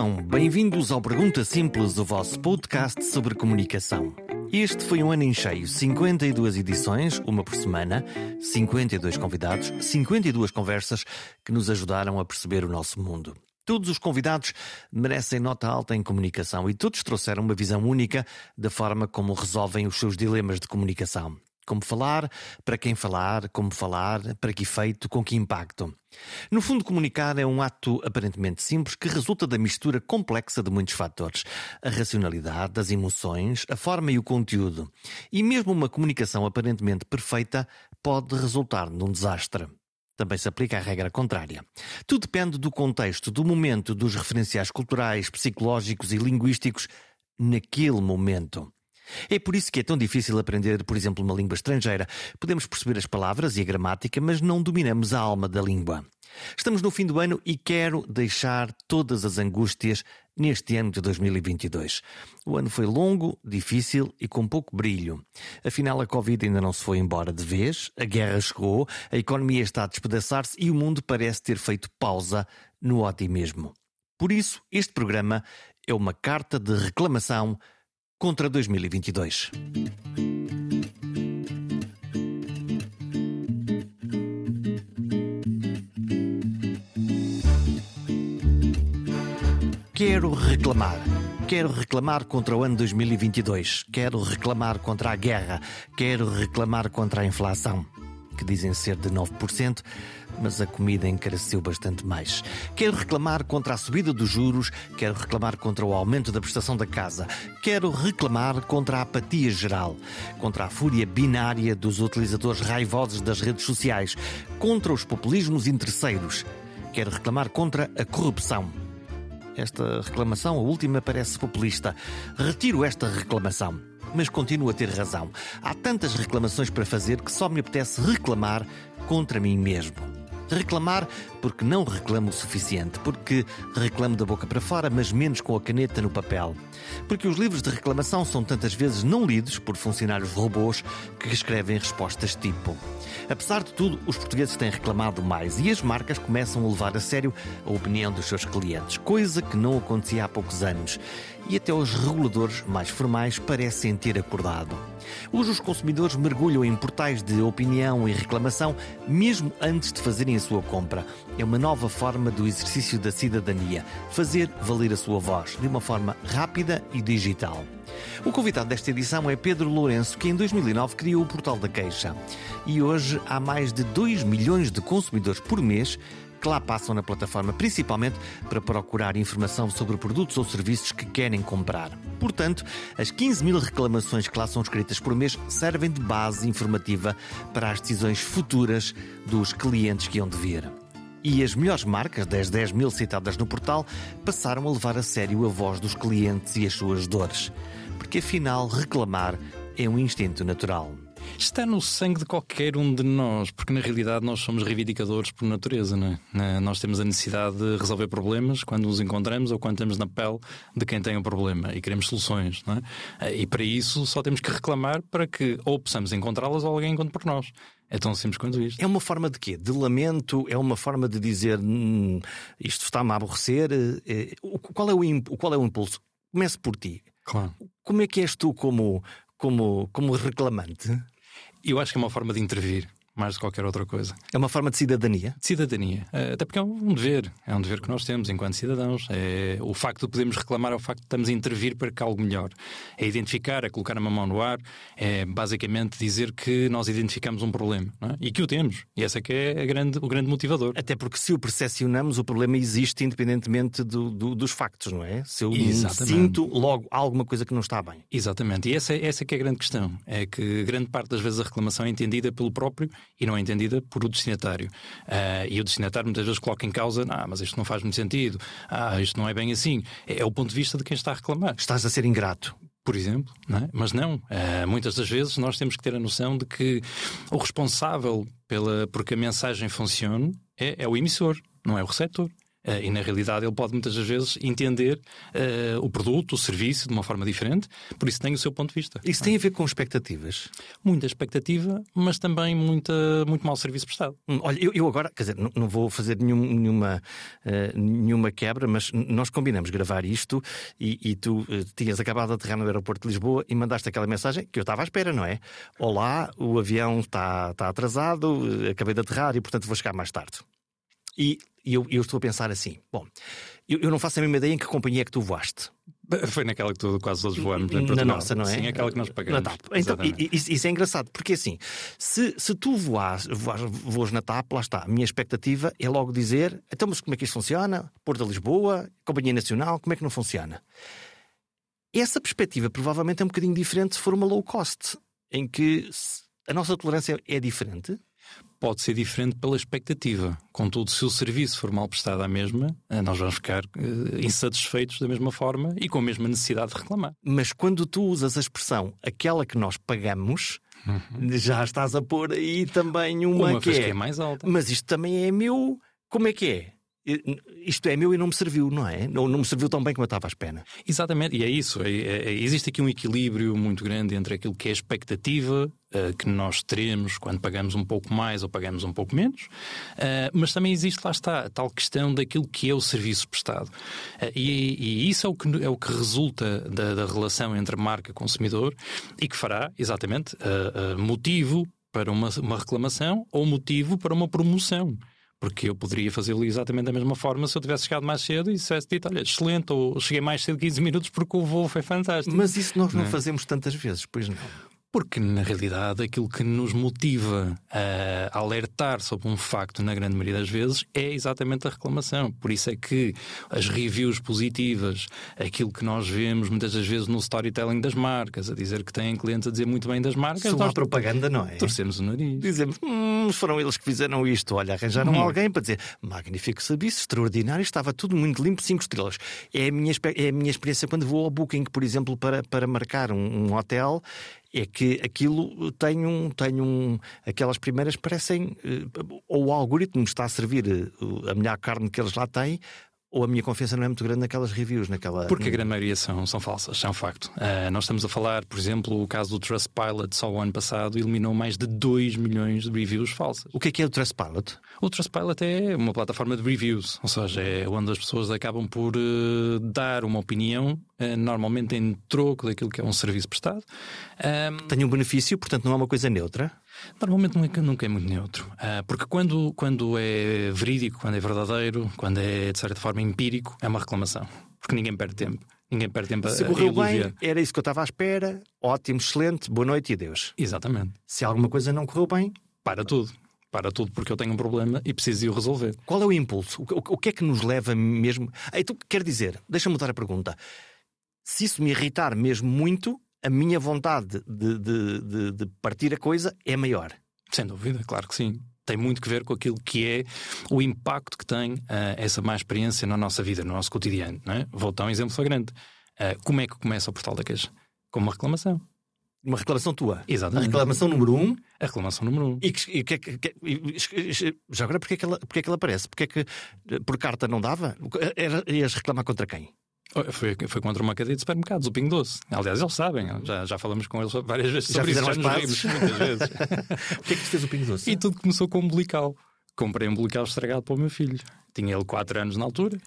Vivam! Bem-vindos ao Pergunta Simples, o vosso podcast sobre comunicação. Este foi um ano em cheio, 52 edições, uma por semana, 52 convidados, 52 conversas que nos ajudaram a perceber o nosso mundo. Todos os convidados merecem nota alta em comunicação e todos trouxeram uma visão única da forma como resolvem os seus dilemas de comunicação. Como falar, para quem falar, como falar, para que efeito, com que impacto. No fundo, comunicar é um ato aparentemente simples que resulta da mistura complexa de muitos fatores: a racionalidade, as emoções, a forma e o conteúdo. E mesmo uma comunicação aparentemente perfeita pode resultar num desastre. Também se aplica a regra contrária. Tudo depende do contexto, do momento, dos referenciais culturais, psicológicos e linguísticos naquele momento. É por isso que é tão difícil aprender, por exemplo, uma língua estrangeira. Podemos perceber as palavras e a gramática, mas não dominamos a alma da língua. Estamos no fim do ano e quero deixar todas as angústias neste ano de 2022. O ano foi longo, difícil e com pouco brilho. Afinal, a Covid ainda não se foi embora de vez, a guerra chegou, a economia está a despedaçar-se e o mundo parece ter feito pausa no otimismo. Por isso, este programa é uma carta de reclamação contra 2022. Quero reclamar. Quero reclamar contra o ano 2022. Quero reclamar contra a guerra. Quero reclamar contra a inflação, que dizem ser de 9% mas a comida encareceu bastante mais. Quero reclamar contra a subida dos juros, quero reclamar contra o aumento da prestação da casa, quero reclamar contra a apatia geral, contra a fúria binária dos utilizadores raivosos das redes sociais, contra os populismos interesseiros. Quero reclamar contra a corrupção. Esta reclamação, a última, parece populista. Retiro esta reclamação mas continuo a ter razão. Há tantas reclamações para fazer que só me apetece reclamar contra mim mesmo. Reclamar porque não reclamo o suficiente, porque reclamo da boca para fora, mas menos com a caneta no papel. Porque os livros de reclamação são tantas vezes não lidos por funcionários robôs que escrevem respostas tipo. Apesar de tudo, os portugueses têm reclamado mais e as marcas começam a levar a sério a opinião dos seus clientes, coisa que não acontecia há poucos anos. E até os reguladores mais formais parecem ter acordado. Hoje os consumidores mergulham em portais de opinião e reclamação mesmo antes de fazerem a sua compra. É uma nova forma do exercício da cidadania, fazer valer a sua voz de uma forma rápida e digital. O convidado desta edição é Pedro Lourenço, que em 2009 criou o Portal da Queixa. E hoje há mais de 2 milhões de consumidores por mês que lá passam na plataforma, principalmente para procurar informação sobre produtos ou serviços que querem comprar. Portanto, as 15 mil reclamações que lá são escritas por mês servem de base informativa para as decisões futuras dos clientes que hão de vir. E as melhores marcas, das 10 mil citadas no portal, passaram a levar a sério a voz dos clientes e as suas dores. Porque afinal, reclamar é um instinto natural está no sangue de qualquer um de nós, porque na realidade nós somos reivindicadores por natureza, não é? Nós temos a necessidade de resolver problemas quando os encontramos ou quando estamos na pele de quem tem o problema e queremos soluções, não é? E para isso só temos que reclamar para que ou possamos encontrá-las ou alguém encontre por nós. É tão simples quanto isto. É uma forma de quê? De lamento? É uma forma de dizer hum, isto está-me a aborrecer? É, qual, é o, qual é o impulso? Comece por ti. Claro. Como é que és tu como, como, como reclamante? Eu acho que é uma forma de intervir mais de qualquer outra coisa. É uma forma de cidadania? De cidadania. Eh, até porque é um dever. É um dever que nós temos enquanto cidadãos. É, o facto de podermos reclamar é o facto de estamos a intervir para que algo melhor. É identificar, é colocar uma mão no ar, é basicamente dizer que nós identificamos um problema é? e que o temos. E essa é que é grande, o grande motivador. Até porque se o percepcionamos, o problema existe independentemente do, do, dos factos, não é? Se eu Exatamente. sinto logo alguma coisa que não está bem. Exatamente. E essa, essa é que é a grande questão. É que grande parte das vezes a reclamação é entendida pelo próprio e não é entendida por o destinatário. Uh, e o destinatário muitas vezes coloca em causa: ah, mas isto não faz muito sentido, ah, isto não é bem assim. É, é o ponto de vista de quem está a reclamar. Estás a ser ingrato por exemplo, não é? mas não. Uh, muitas das vezes nós temos que ter a noção de que o responsável pela porque a mensagem funcione é, é o emissor, não é o receptor. Uh, e na realidade ele pode muitas vezes entender uh, o produto, o serviço de uma forma diferente, por isso tem o seu ponto de vista. Isso tem a ver com expectativas? Muita expectativa, mas também muita, muito mau serviço prestado. Hum, olha, eu, eu, agora, quer dizer, não, não vou fazer nenhum, nenhuma, uh, nenhuma quebra, mas nós combinamos gravar isto e, e tu tinhas acabado de aterrar no aeroporto de Lisboa e mandaste aquela mensagem que eu estava à espera, não é? Olá, o avião está, está atrasado, acabei de aterrar e portanto vou chegar mais tarde. E e eu, eu, estou a pensar assim: bom, eu, eu, não faço a mesma ideia em que companhia é que tu voaste. Foi naquela que tu, quase todos voamos, na, na nossa, não é? Sim, aquela que nós pagamos. Na TAP. Então, isso, isso, é engraçado, porque assim, se, se tu voas, voas, voas na TAP, lá está, a minha expectativa é logo dizer: então, mas como é que isto funciona? Porto de Lisboa, Companhia Nacional, como é que não funciona? Essa perspectiva provavelmente é um bocadinho diferente se for uma low cost, em que a nossa tolerância é diferente pode ser diferente pela expectativa. Contudo, se o serviço for mal prestado à mesma, eh, nós vamos ficar uh, insatisfeitos da mesma forma e com a mesma necessidade de reclamar. Mas quando tu usas a expressão aquela que nós pagamos, uhum. já estás a pôr aí também uma, uma que, é... que é mais alta. Mas isto também é meu. Como é que é? Isto é meu e não me serviu, não é? Não, não me serviu tão bem como eu estava à espera. Exatamente, e é isso. É, é, existe aqui um equilíbrio muito grande entre aquilo que é a expectativa uh, que nós teremos quando pagamos um pouco mais ou pagamos um pouco menos, uh, mas também existe, lá está, a tal questão daquilo que é o serviço prestado. Uh, e, e, isso é o que, é o que resulta da, da relação entre marca e consumidor e que fará, exatamente, motivo para uma, uma reclamação ou motivo para uma promoção. Porque eu poderia fazê-lo exatamente da mesma forma se eu tivesse chegado mais cedo e tivesse dito, olha, excelente, ou cheguei mais cedo 15 minutos porque o voo foi fantástico. Mas isso nós não, não é? fazemos tantas vezes, pois não. Porque, na realidade, aquilo que nos motiva a alertar sobre um facto, na grande maioria das vezes, é exatamente a reclamação. Por isso é que as reviews positivas, aquilo que nós vemos muitas das vezes no storytelling das marcas, a dizer que têm clientes a dizer muito bem das marcas. Só nós propaganda, não é? Torcemos o nariz. Dizemos, hum, foram eles que fizeram isto. Olha, arranjaram hum. alguém para dizer, magnífico serviço, extraordinário, estava tudo muito limpo, 5 estrelas. É a, minha, é a minha experiência quando vou ao Booking, por exemplo, para, para marcar um, um hotel é que aquilo tem um, tem um. Aquelas primeiras parecem. Eh, ou o algoritmo está a servir eh, a melhor carne que eles lá têm, ou a minha confiança não é muito grande naquelas reviews, naquela. Porque a grande maioria são, são falsas, é um facto. Uh, nós estamos a falar, por exemplo, o caso do Trustpilot, só o ano passado, eliminou mais de 2 milhões de reviews falsas. O que é que é o Trustpilot? O Trustpilot é uma plataforma de reviews, ou seja, é onde as pessoas acabam por uh, dar uma opinião, uh, normalmente em troco daquilo que é um serviço prestado. Um... Tem um benefício, portanto não é uma coisa neutra? Normalmente nunca, nunca é muito neutro, uh, porque quando, quando é verídico, quando é verdadeiro, quando é de certa forma empírico, é uma reclamação, porque ninguém perde tempo. Ninguém perde tempo Se a, correu bem, era isso que eu estava à espera, ótimo, excelente, boa noite e adeus. Exatamente. Se alguma coisa não correu bem, para tudo para tudo porque eu tenho um problema e preciso o resolver. Qual é o impulso? O, o, o que é que nos leva mesmo. Então, quer dizer, deixa-me mudar a pergunta. Se isso me irritar mesmo muito, a minha vontade de, de, de, de partir a coisa é maior. Sem dúvida, claro que sim tem muito que ver com aquilo que é o impacto que tem uh, essa má experiência na nossa vida, no nosso cotidiano. É? Vou dar um exemplo flagrante. Uh, como é que começa o portal da queixa? Com uma reclamação. Uma reclamação tua? Exatamente. A reclamação número um. A reclamação número um. E, que, e que, que, já agora, porquê é que, ela, é que ela aparece? Porquê é que por carta não dava? Ias reclamar contra quem? Foi, foi contra uma cadeia de supermercados, o Pingo Doce. Aliás, eles sabem, já, já falamos com eles várias vezes sobre já isso, já nos muitas vezes. o que é que fez o Pingo Doce? E tudo começou com um umbilical. Comprei um umbilical estragado para o meu filho. Tinha ele 4 anos na altura.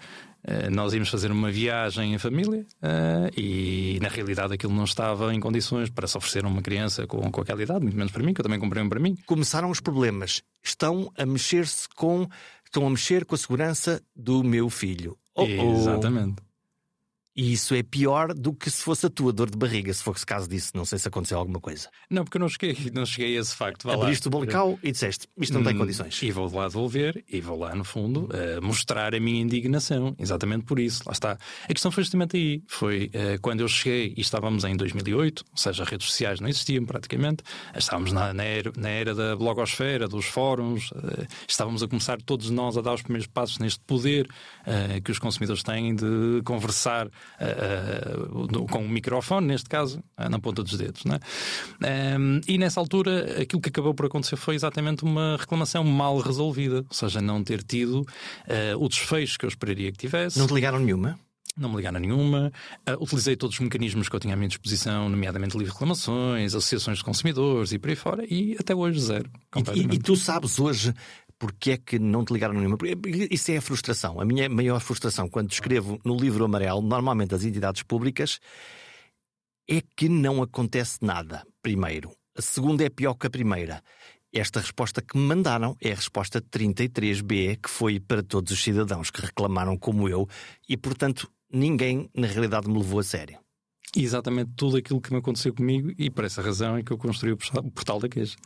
Uh, nós íamos fazer uma viagem em família uh, e, na realidade, aquilo não estava em condições para se oferecer a uma criança com, com aquela idade, muito menos para mim, que eu também comprei um para mim. Começaram os problemas. Estão a mexer-se com. Estão a mexer com a segurança do meu filho. Oh, oh. Exatamente. E isso é pior do que se fosse a tua dor de barriga, se fosse caso disso. Não sei se aconteceu alguma coisa. Não, porque eu não cheguei, não cheguei a esse facto. Abriste o bolical e disseste: isto não tem hum, condições. E vou lá devolver e vou lá, no fundo, uh, mostrar a minha indignação. Exatamente por isso. Lá está. A questão foi justamente aí. Foi uh, quando eu cheguei e estávamos em 2008, ou seja, as redes sociais não existiam praticamente. Estávamos na, na, era, na era, da blogosfera, dos fóruns. Uh, estávamos a começar todos nós a dar os primeiros passos neste poder que os consumidores têm de conversar uh, com um microfone, neste caso, uh, na ponta dos dedos. Né? Um, e nessa altura, aquilo que acabou por acontecer foi exatamente uma reclamação mal resolvida, ou seja, não ter tido uh, o desfecho que eu esperaria que tivesse. Não te ligaram nenhuma? Não me ligaram nenhuma. Uh, utilizei todos os mecanismos que eu tinha à minha disposição, nomeadamente livre reclamações, associações de consumidores e por aí fora, e até hoje zero. E, e, tu sabes hoje porque é que não te ligaram nenhuma? Isso é a frustração. A minha maior frustração quando escrevo no livro amarelo, normalmente as entidades públicas, é que não acontece nada, primeiro. A segunda é pior que a primeira. Esta resposta que me mandaram é a resposta 33B, que foi para todos os cidadãos que reclamaram como eu, e portanto ninguém na realidade me levou a sério. Exatamente tudo aquilo que me aconteceu comigo, e por essa razão é que eu construí o portal da queixa.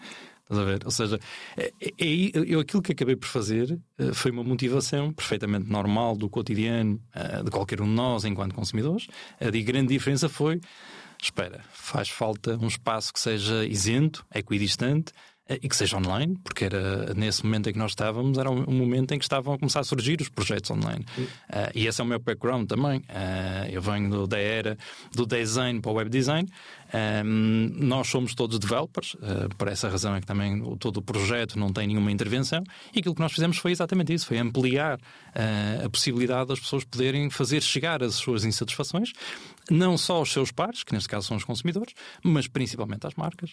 Estás a ver? Ou seja, é, é, é, eu aquilo que acabei por fazer eh, foi uma motivação perfeitamente normal do cotidiano eh, de qualquer um de nós enquanto consumidores. A grande diferença foi: espera, faz falta um espaço que seja isento, equidistante, e que seja online, porque era nesse momento em que nós estávamos, era um momento em que estavam a começar a surgir os projetos online. Uh, e esse é o meu background também. Uh, eu venho do, da era do design para o web design. Um, nós somos todos developers, uh, por essa razão é que também todo o projeto não tem nenhuma intervenção. E aquilo que nós fizemos foi exatamente isso: foi ampliar a possibilidade das pessoas poderem fazer chegar as suas insatisfações, não só aos seus pares, que neste caso são os consumidores, mas principalmente às marcas.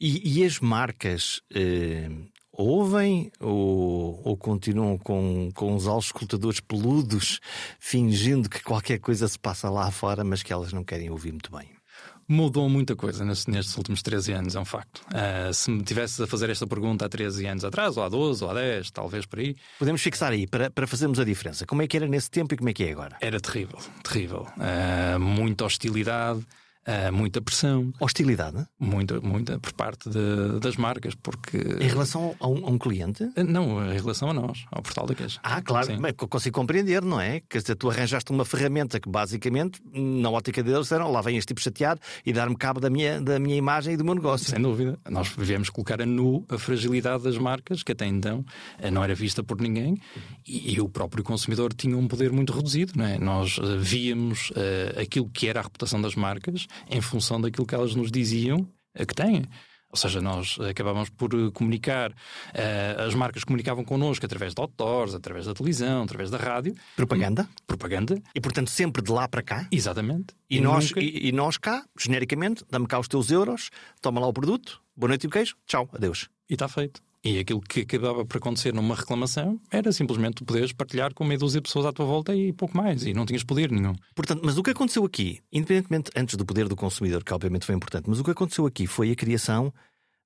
E, e as marcas eh, ouvem ou, ou, continuam com, com os auscultadores peludos, fingindo que qualquer coisa se passa lá fora, mas que elas não querem ouvir muito bem? Mudou muita coisa nestes, últimos 13 anos, é um facto. Uh, se me tivesses a fazer esta pergunta há 13 anos atrás, ou há 12, ou há 10, talvez por aí. Podemos fixar aí para, para fazermos a diferença. Como é que era nesse tempo e como é que é agora? Era terrível, terrível. Uh, muita hostilidade. Uh, muita pressão. Hostilidade? Muita, muita por parte de, das marcas, porque. Em relação a um, a um cliente? Uh, não, em relação a nós, ao portal da queixa. Ah, claro, Sim. mas consigo compreender, não é? Quer dizer, tu arranjaste uma ferramenta que basicamente, na ótica deles, disseram lá vem este tipo chateado e dar-me cabo da minha, da minha imagem e do meu negócio. Sem dúvida. Nós viemos colocar a nu a fragilidade das marcas, que até então eh, não era vista por ninguém, e, e o próprio consumidor tinha um poder muito reduzido, não é? Nós uh, víamos aquilo que era a reputação das marcas em função daquilo que elas nos diziam que têm. Ou seja, nós acabávamos por comunicar, uh, as marcas comunicavam connosco através de outdoors, através da televisão, através da rádio. Propaganda? Propaganda. E portanto sempre de lá para cá? Exatamente. E, e nós, nunca... e, e, nós cá, genericamente, dá-me cá os teus euros, toma lá o produto, boa noite e um queijo, tchau, adeus. E está feito. E aquilo que acabava por acontecer numa reclamação era simplesmente tu poderes partilhar com meia dúzia de pessoas à tua volta e pouco mais, e não tinhas poder nenhum. Portanto, mas o que aconteceu aqui, independentemente antes do poder do consumidor, que obviamente foi importante, mas o que aconteceu aqui foi a criação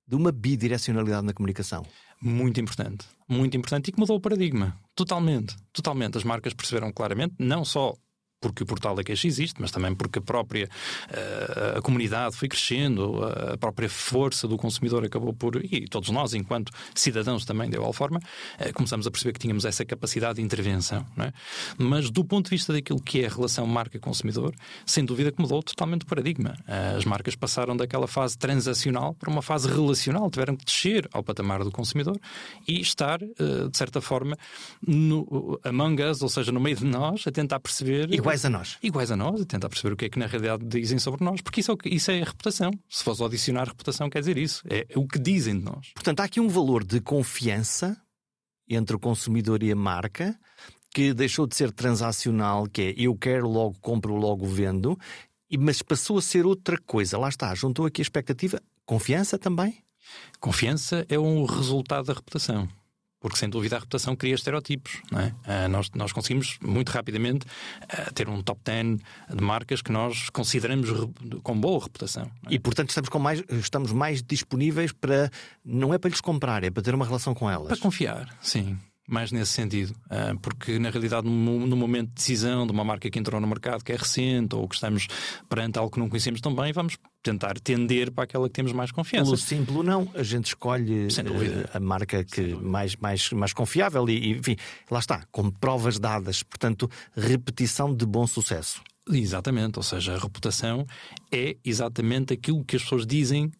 de uma bidirecionalidade na comunicação. Muito importante, muito importante e que mudou o paradigma. Totalmente, totalmente. As marcas perceberam claramente, não só porque o portal da queixa existe, mas também porque a própria uh, a comunidade foi crescendo, a própria força do consumidor acabou por, e todos nós, enquanto cidadãos também, de igual forma, uh, começamos a perceber que tínhamos essa capacidade de intervenção. É? Mas do ponto de vista daquilo que é a relação marca-consumidor, sem dúvida que mudou totalmente o paradigma. Uh, as marcas passaram daquela fase transacional para uma fase relacional, tiveram que descer ao patamar do consumidor e estar, de certa forma, no, among us, ou seja, no meio de nós, a tentar perceber. Iguais a nós. Iguais a nós, e tentar perceber o que é que na realidade dizem sobre nós, porque isso é, isso é a reputação. Se fosse adicionar reputação, quer dizer isso. É o que dizem de nós. Portanto, há aqui um valor de confiança entre o consumidor e a marca que deixou de ser transacional, que é eu quero logo, compro logo, vendo, mas passou a ser outra coisa. Lá está, juntou aqui a expectativa. Confiança também? Confiança é um resultado da reputação porque sem dúvida a reputação cria estereotipos. Não é? Uh, nós, nós conseguimos muito rapidamente uh, ter um top 10 de marcas que nós consideramos com boa reputação. É? E portanto estamos, com mais, estamos mais disponíveis para. Não é para lhes comprar, é para ter uma relação com elas. Para confiar, sim mais nesse sentido, ah, porque na realidade, no momento de decisão de uma marca que entrou no mercado que é recente ou que estamos perante algo que não conhecemos tão bem, vamos tentar tender para aquela que temos mais confiança. Pelo simples não, a gente escolhe eh, a marca que mais, mais, mais confiável e, enfim, lá está, com provas dadas, portanto, repetição de bom sucesso. Exatamente, ou seja, a reputação é exatamente aquilo que as pessoas dizem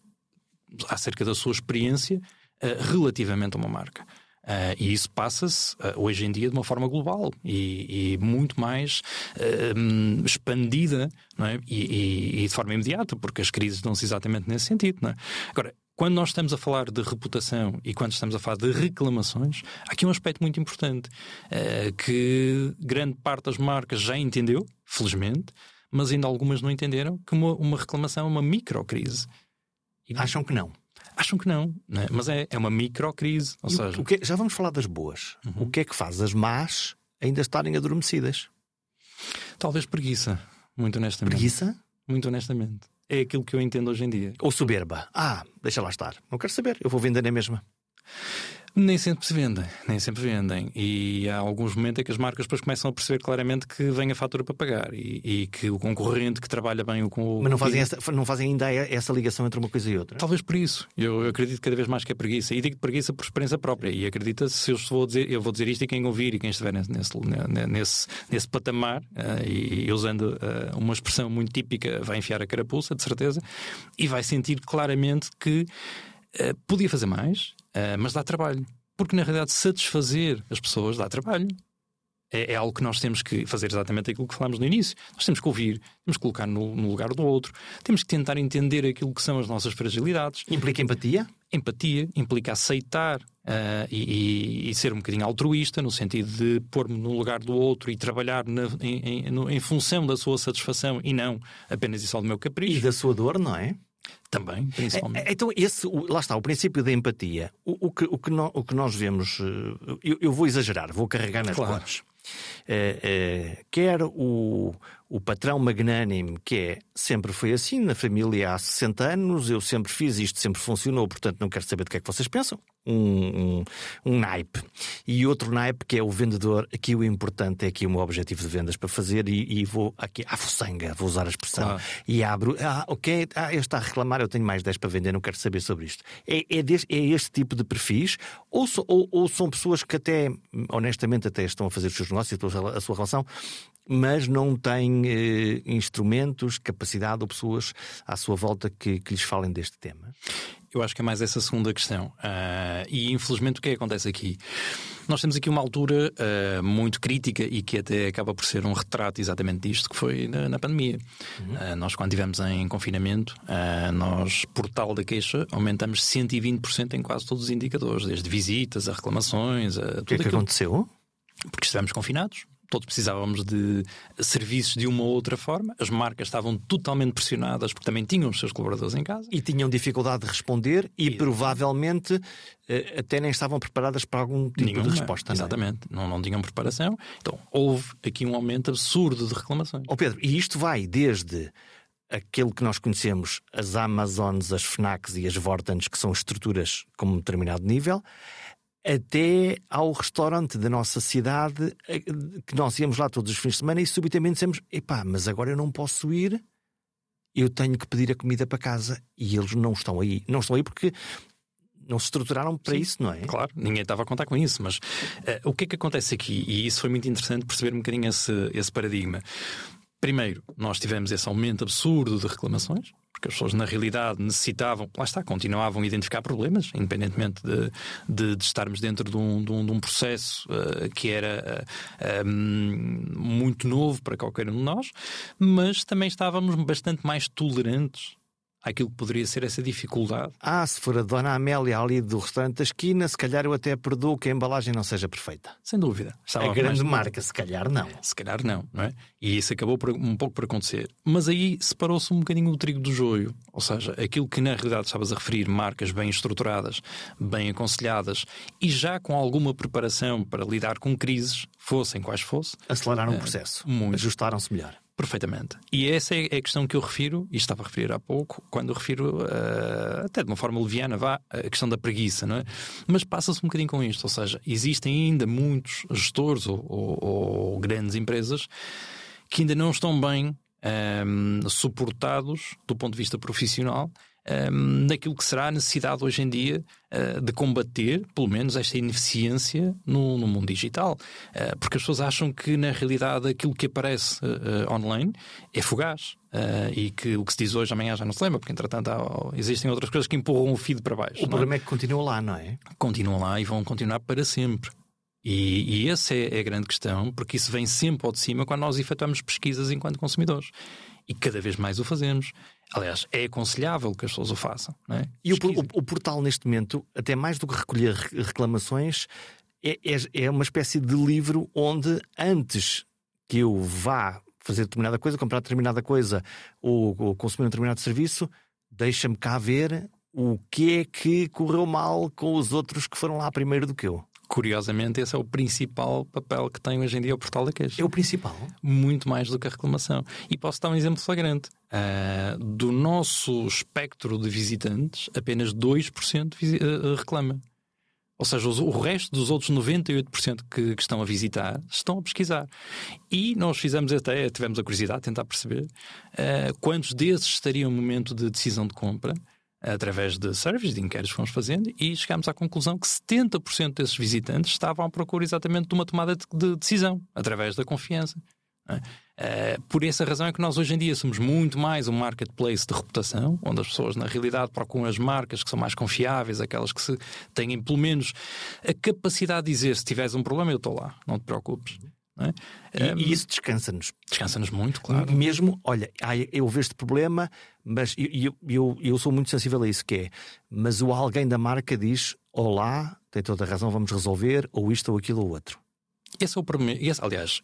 acerca da sua experiência uh, relativamente a uma marca. Uh, e isso passa-se uh, hoje em dia de uma forma global e, e muito mais uh, expandida é? e, e, e, de forma imediata, porque as crises dão-se exatamente nesse sentido. É? Agora, quando nós estamos a falar de reputação e quando estamos a falar de reclamações, há aqui um aspecto muito importante que grande parte das marcas já entendeu, felizmente, mas ainda algumas não entenderam que uma, uma reclamação é uma microcrise. Acham que não? Acham que não, não é? mas é, é uma microcrise. Ou seja... O que, já vamos falar das boas. Uhum. O que é que faz as más ainda estarem adormecidas? Talvez preguiça, muito honestamente. Preguiça? Muito honestamente. É aquilo que eu entendo hoje em dia. Ou soberba. Ah, deixa lá estar. Não quero saber, eu vou vender na mesma. Nem sempre se vendem, nem sempre vendem. E há alguns momentos em que as marcas depois começam a perceber claramente que vem a fatura para pagar e, e que o concorrente que trabalha bem com o. Mas não fazem, essa, não fazem ainda essa ligação entre uma coisa e outra? Talvez por isso. Eu acredito cada vez mais que é preguiça. E digo preguiça por experiência própria. E acredita se eu vou dizer, eu vou dizer isto e quem ouvir e quem estiver nesse, nesse, nesse patamar, uh, e, e, usando uh, uma expressão muito típica, vai enfiar a carapuça, de certeza, e vai sentir claramente que. Uh, podia fazer mais, Uh, mas dá trabalho. Porque na realidade satisfazer as pessoas dá trabalho. É, é, algo que nós temos que fazer exatamente aquilo que falámos no início. Nós temos que ouvir, temos que colocar no, no, lugar do outro, temos que tentar entender aquilo que são as nossas fragilidades. Implica empatia? Empatia implica aceitar uh, e, e, e, ser um bocadinho altruísta, no sentido de pôr-me no lugar do outro e trabalhar na, em, em, em, função da sua satisfação e não apenas e só do meu capricho. E da sua dor, não é? Também, principalmente. É, então, esse, lá está, o princípio da empatia. O, o, que, o, que, no, o que nós vemos, eh, eu, eu, vou exagerar, vou carregar nas claro. cores. É, é, quer o, o patrão magnânime, que é sempre foi assim, na família há 60 anos, eu sempre fiz isto, sempre funcionou, portanto não quero saber do que é que vocês pensam. Um, um, um naipe. E outro naipe que é o vendedor. Aqui o importante é aqui o meu objetivo de vendas para fazer e, e vou aqui à fossanga, vou usar a expressão, claro. e abro. Ah, ok, ah, está a reclamar, eu tenho mais 10 para vender, não quero saber sobre isto. É, é, deste, é este tipo de perfis, ou, ou, ou, são pessoas que até, honestamente, até estão a fazer os seus negócios, a sua relação, mas não têm eh, instrumentos, capacidade ou pessoas à sua volta que, que lhes falem deste tema? Eu acho que é mais essa segunda questão. Uh, e infelizmente o que, é que acontece aqui? Nós temos aqui uma altura uh, muito crítica e que até acaba por ser um retrato exatamente disto que foi na, na pandemia. Uhum. Uh, nós, quando estivemos em confinamento, nós, por tal da queixa, aumentamos 120% em quase todos os indicadores, desde visitas a reclamações. A o que é que aconteceu? Porque estivemos confinados todos precisávamos de serviços de uma ou outra forma, as marcas estavam totalmente pressionadas porque também tinham os seus colaboradores em casa. E tinham dificuldade de responder e, e provavelmente eh, até nem estavam preparadas para algum tipo Nenhuma, de resposta. Não é? Exatamente, não, não tinham preparação. Então houve aqui um aumento absurdo de reclamações. Oh Pedro, e isto vai desde aquele que nós conhecemos, as Amazons, as FNACs e as Vortens, que são estruturas com um determinado nível, até ao restaurante da nossa cidade, eh, que nós íamos lá todos os fins de semana e subitamente dissemos: epá, mas agora eu não posso ir, eu tenho que pedir a comida para casa. E eles não estão aí. Não estão aí porque não se estruturaram para Sim, isso, não é? Claro, ninguém estava a contar com isso, mas uh, o que é que acontece aqui? E isso foi muito interessante perceber um bocadinho esse, esse paradigma. Primeiro, nós tivemos esse aumento absurdo de reclamações, porque as pessoas na realidade necessitavam, lá está, continuavam a identificar problemas, independentemente de, de, de estarmos dentro de um, de um, um processo uh, que era uh, um, muito novo para qualquer um de nós, mas também estávamos bastante mais tolerantes àquilo que poderia ser essa dificuldade. Ah, se for a Dona Amélia ali do restaurante da esquina, se calhar eu até perdoo que a embalagem não seja perfeita. Sem dúvida. Estava a grande marca, se calhar não. Se calhar não, não é? E isso acabou por, um pouco por acontecer. Mas aí separou-se um bocadinho o trigo do joio. Ou seja, aquilo que na realidade estavas a referir, marcas bem estruturadas, bem aconselhadas e já com alguma preparação para lidar com crises, fossem quais fossem. Aceleraram é, o processo. Muito. Ajustaram-se melhor. Perfeitamente. E essa é a questão que eu refiro, e estava a referir há pouco, quando refiro uh, até de uma forma leviana, vá, a questão da preguiça, não é? Mas passa-se um bocadinho com isto, ou seja, existem ainda muitos gestores ou, ou, ou grandes empresas que ainda não estão bem um, suportados do ponto de vista profissional um, naquilo que será a necessidade hoje em dia uh, de combater, pelo menos, esta ineficiência no, no mundo digital. Uh, porque as pessoas acham que, na realidade, aquilo que aparece uh, online é fugaz. e que o que se diz hoje amanhã já não se lembra, porque entretanto há, existem outras coisas que empurram o feed para baixo. O problema é? é que continuam lá, não é? Continuam lá e vão continuar para sempre. E, e essa é, é a grande questão, porque isso vem sempre ao de cima quando nós efetuamos pesquisas enquanto consumidores. E cada vez mais o fazemos. Aliás, é aconselhável que as pessoas o façam. É? E o, o, o, portal, neste momento, até mais do que recolher reclamações, é, é, é uma espécie de livro onde, antes que eu vá fazer determinada coisa, comprar determinada coisa ou, ou consumir um determinado serviço, deixa-me cá ver o que é que correu mal com os outros que foram lá primeiro do que eu. Curiosamente, esse é o principal papel que tem hoje em dia o portal da queixa. É o principal? Muito mais do que a reclamação. E posso dar um exemplo flagrante. Uh, do nosso espectro de visitantes, apenas 2% ah, reclama. Ou seja, o resto dos outros 98% que, que, estão a visitar estão a pesquisar. E nós fizemos até, tivemos a curiosidade de tentar perceber uh, quantos desses estariam no momento de decisão de compra através de surveys, de inquéritos que fomos fazendo, e chegámos à conclusão que 70% desses visitantes estavam à procura exatamente de uma tomada de decisão, através da confiança. Uh, por essa razão é que nós hoje em dia somos muito mais um marketplace de reputação, onde as pessoas na realidade procuram as marcas que são mais confiáveis, aquelas que se têm pelo menos a capacidade de dizer se tiveres um problema eu estou lá, não te preocupes. É? E, e, isso descansa-nos. Descansa-nos muito, claro. Mesmo, olha, eu vejo este problema, mas eu, eu, eu sou muito sensível a isso que é. Mas o alguém da marca diz: Olá, tem toda a razão, vamos resolver, ou isto ou aquilo ou outro. Esse é o primeiro. Esse, aliás,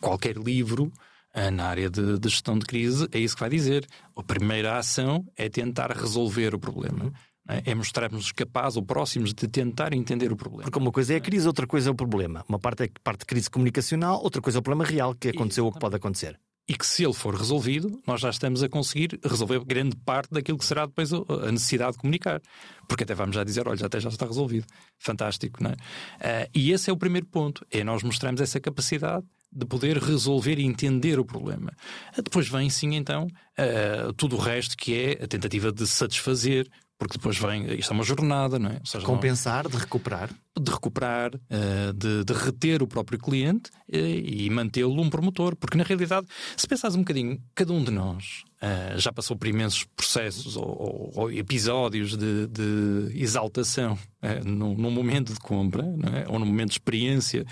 qualquer livro eh, na área de, de, gestão de crise é isso que vai dizer. A primeira ação é tentar resolver o problema. Uhum. É, é mostrarmos capazes ou próximos de tentar entender o problema. Porque uma coisa é a crise, outra coisa é o problema. Uma parte é parte de crise comunicacional, outra coisa é o problema real que aconteceu ou que pode acontecer. E que se ele for resolvido, nós já estamos a conseguir resolver grande parte daquilo que será depois a necessidade de comunicar. Porque até vamos já dizer, olha, até já está resolvido. Fantástico, não é? Uh, e esse é o primeiro ponto, é nós mostrarmos essa capacidade de poder resolver e entender o problema. Depois vem sim, então, uh, tudo o resto que é a tentativa de satisfazer porque depois vem, isto é uma jornada, não é? Seja, Compensar, não, de recuperar. De recuperar, uh, de, de, reter o próprio cliente uh, e mantê-lo um promotor. Porque na realidade, se pensares um bocadinho, cada um de nós uh, já passou por imensos processos ou, ou, episódios de, de exaltação num, num, momento de compra, é? ou num momento de experiência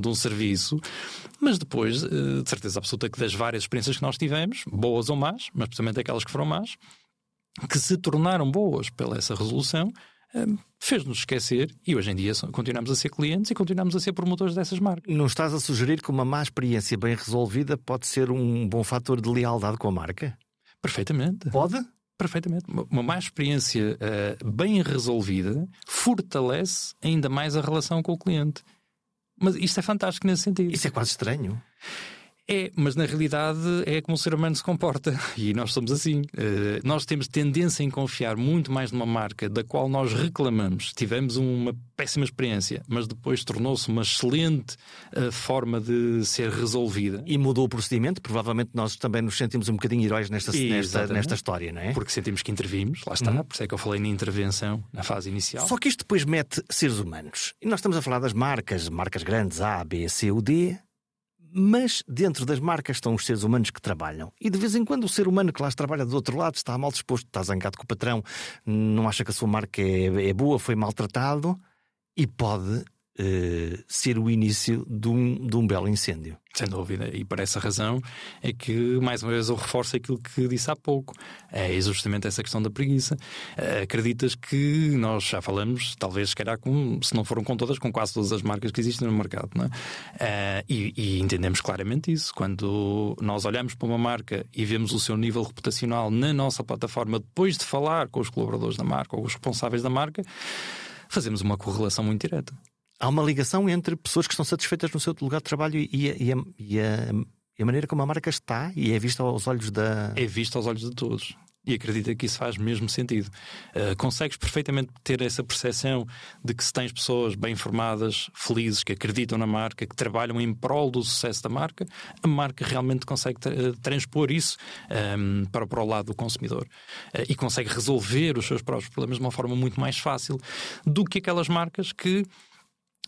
de um serviço, mas depois, de certeza absoluta, que das várias experiências que nós tivemos, boas ou más, mas precisamente aquelas que foram más, que se tornaram boas pela essa resolução, hum, fez-nos esquecer e hoje em dia continuamos a ser clientes e continuamos a ser promotores dessas marcas. Não estás a sugerir que uma má experiência bem resolvida pode ser um bom fator de lealdade com a marca? Perfeitamente. Pode? Perfeitamente. Uma má experiência uh, bem resolvida fortalece ainda mais a relação com o cliente. Mas isto é fantástico nesse sentido. Isso é quase estranho. É, mas na realidade é como o ser humano se comporta e nós somos assim. Uh, nós temos tendência em confiar muito mais numa marca da qual nós reclamamos. Tivemos uma péssima experiência, mas depois tornou-se uma excelente uh, forma de ser resolvida. E mudou o procedimento. Provavelmente nós também nos sentimos um bocadinho heróis nesta, nesta, nesta história, não é? Porque sentimos que intervimos, lá está, uhum. por isso é que eu falei na intervenção na fase inicial. Só que isto depois mete seres humanos. E nós estamos a falar das marcas, marcas grandes A, B, C ou D mas dentro das marcas estão os seres humanos que trabalham. E de vez em quando o ser humano que lá trabalha do outro lado está mal disposto, está zangado com o patrão, não acha que a sua marca é, é boa, foi maltratado e pode uh, ser o início de um, de um belo incêndio. Sem dúvida, e por essa razão é que, mais uma vez, eu reforço aquilo que disse há pouco: é justamente essa questão da preguiça. Uh, acreditas que nós já falamos, talvez, se calhar, com, se não foram com todas, com quase todas as marcas que existem no mercado, não é? Uh, e, e, entendemos claramente isso. Quando nós olhamos para uma marca e vemos o seu nível reputacional na nossa plataforma, depois de falar com os colaboradores da marca ou os responsáveis da marca, fazemos uma correlação muito direta há uma ligação entre pessoas que estão satisfeitas no seu lugar de trabalho e, e, a, e, a, e a, maneira como a marca está e é vista aos olhos da. É vista aos olhos de todos. e acredita que isso faz mesmo sentido. Uh, consegues perfeitamente ter essa percepção de que se tens pessoas bem informadas, felizes, que acreditam na marca, que trabalham em prol do sucesso da marca, a marca realmente consegue tra eh, transpor isso um, ehm, para, para o lado do consumidor uh, e consegue resolver os seus próprios problemas de uma forma muito mais fácil do que aquelas marcas que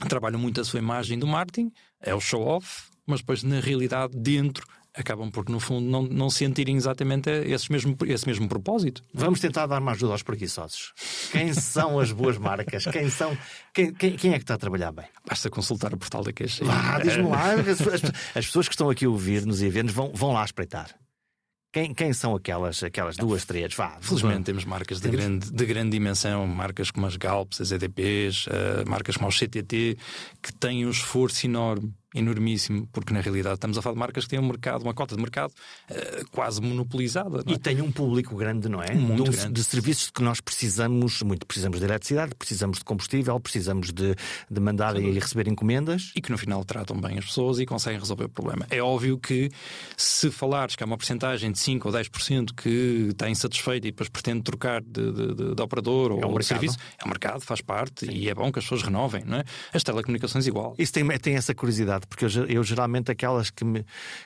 trabalham muito a sua imagem do marketing, é o show-off, mas depois na realidade dentro acabam por, no fundo, não, não sentirem exatamente esse mesmo, esse mesmo propósito. Vamos tentar dar uma ajuda aos preguiçosos. Quem são as boas marcas? Quem são? Quem, quem, quem, é que está a trabalhar bem? Basta consultar o portal da queixa. Ah, diz-me lá. As, as, as, pessoas que estão aqui a ouvir-nos e a ver-nos vão, vão lá espreitar. Quem, quem, são aquelas, aquelas duas, três? Vá, Felizmente temos marcas de, temos... Grande, de grande dimensão, marcas como as Galps, as EDPs, uh, marcas como o CTT, que têm um esforço enorme enormíssimo, porque na realidade estamos a falar de marcas que têm um mercado, uma cota de mercado uh, quase monopolizada. É? E tem um público grande, não é? Muito de, grande. de serviços que nós precisamos muito. Precisamos de eletricidade, precisamos de combustível, precisamos de, de mandar Sim. e receber encomendas. E que no final tratam bem as pessoas e conseguem resolver o problema. É óbvio que se falares que há uma porcentagem de 5 ou 10% que está insatisfeita e depois pretende trocar de, de, de, operador é ou um de serviço, é um mercado, faz parte Sim. e é bom que as pessoas renovem, não é? As telecomunicações igual. Isso tem, tem essa curiosidade porque eu, eu, geralmente aquelas que me,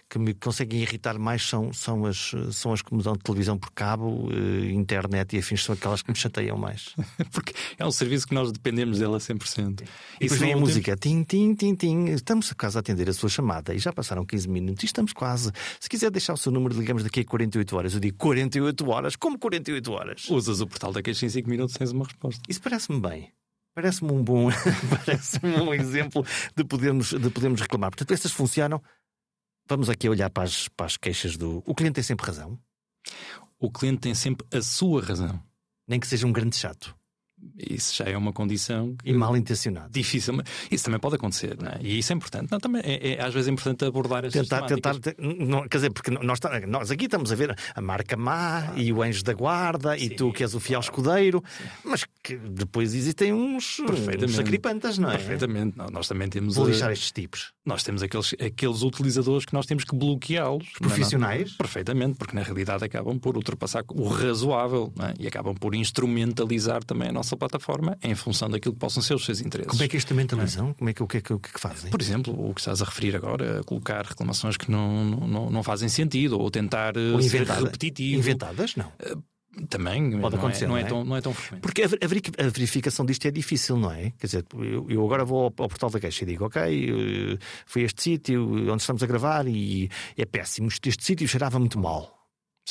que me conseguem irritar mais são, são, as, são as que me dão de televisão por cabo, eh, internet e afins, são aquelas que me chateiam mais. Porque é um serviço que nós dependemos dele a 100%. E depois vem a música, tim, tim, tim, tim. Estamos quase a atender a sua chamada e já passaram 15 minutos e estamos quase. Se quiser deixar o seu número, ligamos daqui a 48 horas. Eu digo 48 horas? Como 48 horas? Usas o portal da queixa em 5 minutos tens uma resposta. Isso parece-me bem. Parece-me um bom, parece um exemplo de podermos, de podermos reclamar. Portanto, essas funcionam. Vamos aqui olhar para as, para as queixas do. O cliente tem sempre razão. O cliente tem sempre a sua razão. Nem que seja um grande chato. Isso já é uma condição. E mal intencionado. Difícil. Isso também pode acontecer, não é? E isso é importante. Não, também é, é às vezes é importante abordar as tentar, tentar não, Quer dizer, porque nós, nós aqui estamos a ver a marca má e o anjo da guarda Sim, e tu que és o fiel claro. escudeiro, Sim. mas que depois existem uns, uns sacripantas, não é? Perfeitamente. Nós também temos. Vou lixar estes tipos. Nós temos aqueles, aqueles utilizadores que nós temos que bloqueá-los. É? Profissionais? Não, perfeitamente, porque na realidade acabam por ultrapassar o razoável é? e acabam por instrumentalizar também a nossa plataforma em função daquilo que possam ser os seus interesses. Como é que é instrumentalizam? É? Como é que, o, que é que, o que é que fazem? Por exemplo, o que estás a referir agora, colocar reclamações que não, não, não fazem sentido ou tentar eh, ou ser repetitivo. Inventadas? Não. Uh, também pode acontecer, não é, não, é, Tão, não é tão frequente. Porque a verificação disto é difícil, não é? Quer dizer, eu, agora vou ao, portal da queixa e digo, ok, eh, foi este sítio onde estamos a gravar e é péssimo. Este sítio cheirava muito mal.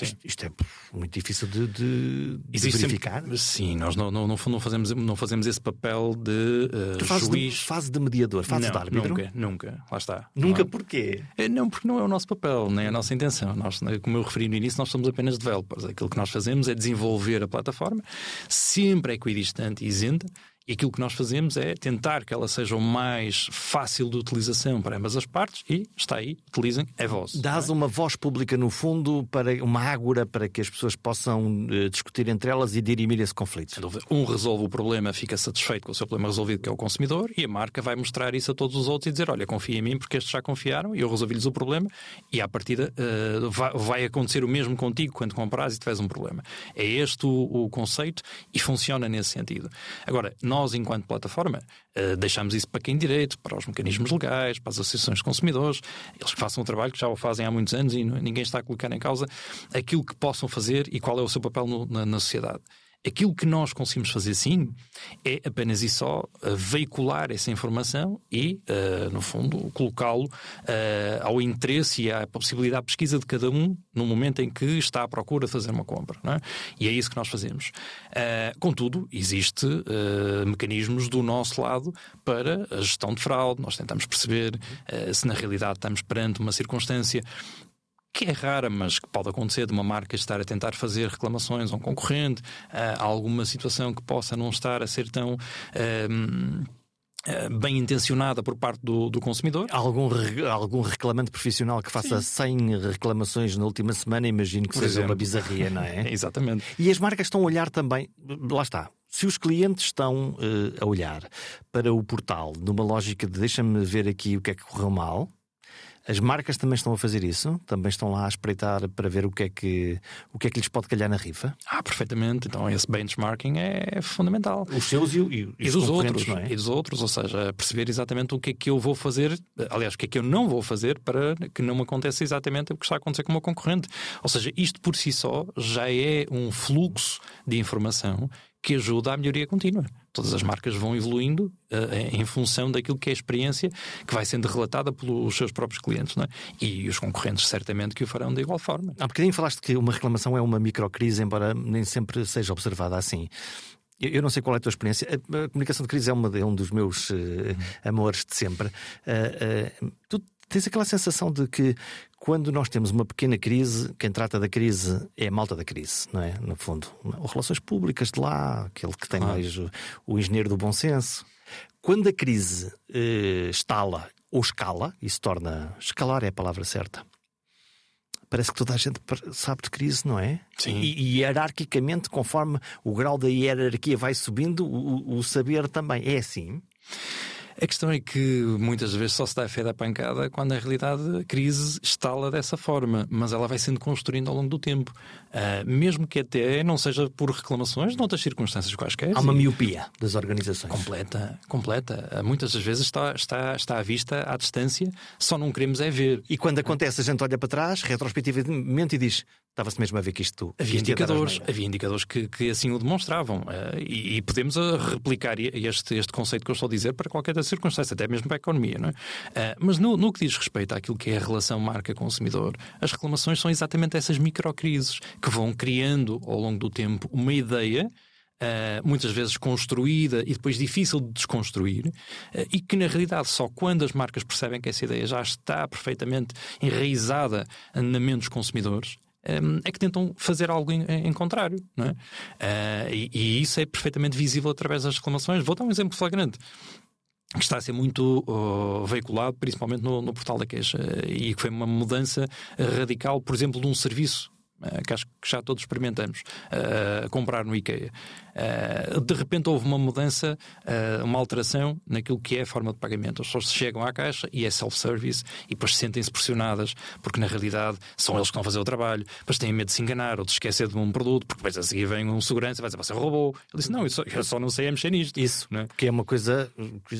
Sim. Isto é muito difícil de, de, de verificar. Sempre, sim, nós não, não, não, fazemos, não fazemos esse papel de uh, fase juiz. De, fase de mediador, fase de árbitro? Nunca, nunca. Lá está. Nunca não, porquê? É, não, porque não é o nosso papel, nem a nossa intenção. Nós, como eu referi no início, nós somos apenas developers. Aquilo que nós fazemos é desenvolver a plataforma, sempre equidistante e isenta, e aquilo que nós fazemos é tentar que ela seja o mais fácil de utilização para ambas as partes e está aí, utilizem, é voz. Dás é? uma voz pública, no fundo, para uma ágora para que as pessoas possam uh, discutir entre elas e dirimir esse conflito. Um resolve o problema, fica satisfeito com o seu problema resolvido, que é o consumidor, e a marca vai mostrar isso a todos os outros e dizer: Olha, confia em mim porque estes já confiaram e eu resolvi-lhes o problema, e à partida uh, vai, vai, acontecer o mesmo contigo quando compras e tiveres um problema. É este o, o conceito e funciona nesse sentido. Agora, nós nós, enquanto plataforma, eh, deixamos isso para quem direito, para os mecanismos legais, para as associações de consumidores, eles que façam o trabalho que já o fazem há muitos anos e ninguém está a colocar em causa aquilo que possam fazer e qual é o seu papel no, na, na sociedade. Aquilo que nós conseguimos fazer sim é apenas e só uh, veicular essa informação e, uh, no fundo, colocá-lo uh, ao interesse e à possibilidade de pesquisa de cada um no momento em que está à procura de fazer uma compra. É? E é isso que nós fazemos. contudo, existe mecanismos do nosso lado para a gestão de fraude. Nós tentamos perceber se na realidade estamos perante uma circunstância que é rara, mas que pode acontecer de uma marca estar a tentar fazer reclamações a um concorrente, a alguma situação que possa não estar a ser tão. Um, eh, bem intencionada por parte do, do consumidor. Algum, algum reclamante profissional que faça Sim. 100 reclamações na última semana, imagino que por seja exemplo. uma bizarria, não é? Exatamente. E as marcas estão a olhar também, lá está, se os clientes estão uh, a olhar para o portal numa lógica de deixa-me ver aqui o que é que correu mal, As marcas também estão a fazer isso? Também estão lá a espreitar para ver o que é que, o que, é que lhes pode calhar na rifa? Ah, perfeitamente. Então esse benchmarking é fundamental. Os seus e, e, e dos outros. É? E dos outros, ou seja, perceber exatamente o que é que eu vou fazer, aliás, o que é que eu não vou fazer para que não me aconteça exatamente o que está a acontecer com o meu concorrente. Ou seja, isto por si só já é um fluxo de informação que ajuda à melhoria contínua. Todas as marcas vão evoluindo uh, em função daquilo que é a experiência que vai sendo relatada pelos seus próprios clientes. Não é? E os concorrentes certamente que o farão de igual forma. Há bocadinho falaste que uma reclamação é uma microcrise, embora nem sempre seja observada assim. Eu não sei qual é a tua experiência. A comunicação de crise é, uma, é um dos meus uh, amores de sempre. Uh, uh, tu tens aquela sensação de que quando nós temos uma pequena crise, quem trata da crise é a malta da crise, não é? No fundo, Ou relações públicas de lá, aquele que tem ah. mais o, o, engenheiro do bom senso. Quando a crise eh, estala ou escala, e se torna. escalar é a palavra certa. Parece que toda a gente sabe de crise, não é? Sim. E, e hierarquicamente, conforme o grau da hierarquia vai subindo, o, o saber também. É assim? A questão é que muitas vezes só se dá a fé da pancada quando na realidade a crise estala dessa forma, mas ela vai sendo construindo ao longo do tempo. Uh, mesmo que até não seja por reclamações, noutras circunstâncias quaisquer. Há uma miopia das organizações. Completa, completa. Uh, muitas das vezes está, está, está à vista, à distância, só não queremos é ver. E quando acontece, a gente olha para trás, retrospectivamente, e diz: Estava-se mesmo a ver que isto. Havia indicadores, havia indicadores que, que assim o demonstravam. Uh, e, e, podemos uh, replicar este, este conceito que eu estou a dizer para qualquer circunstância, até mesmo para a economia. Não é? Uh, mas no, no, que diz respeito àquilo que é a relação marca-consumidor, as reclamações são exatamente essas microcrises que vão criando ao longo do tempo uma ideia. Uh, muitas vezes construída e depois difícil de desconstruir, uh, e que na realidade só quando as marcas percebem que essa ideia já está perfeitamente enraizada na mente dos consumidores, Hum, é que tentam fazer algo em, em contrário. Não é? Uh, e, e, isso é perfeitamente visível através das reclamações. Vou dar um exemplo flagrante. Que está a ser muito uh, veiculado, principalmente no, no portal da queixa, e que foi uma mudança radical, por exemplo, de um serviço uh, que acho que já todos experimentamos, uh, comprar no IKEA. Uh, de repente houve uma mudança, uh, uma alteração naquilo que é a forma de pagamento. As pessoas chegam à caixa e é self-service e depois sentem-se pressionadas porque na realidade são eles que estão a fazer o trabalho, depois têm medo de se enganar ou de esquecer de um produto, porque depois a seguir vem um segurança e vai dizer você roubou. Ele disse: Não, eu só, eu só não sei mexer nisto. Isso, né? que é uma coisa,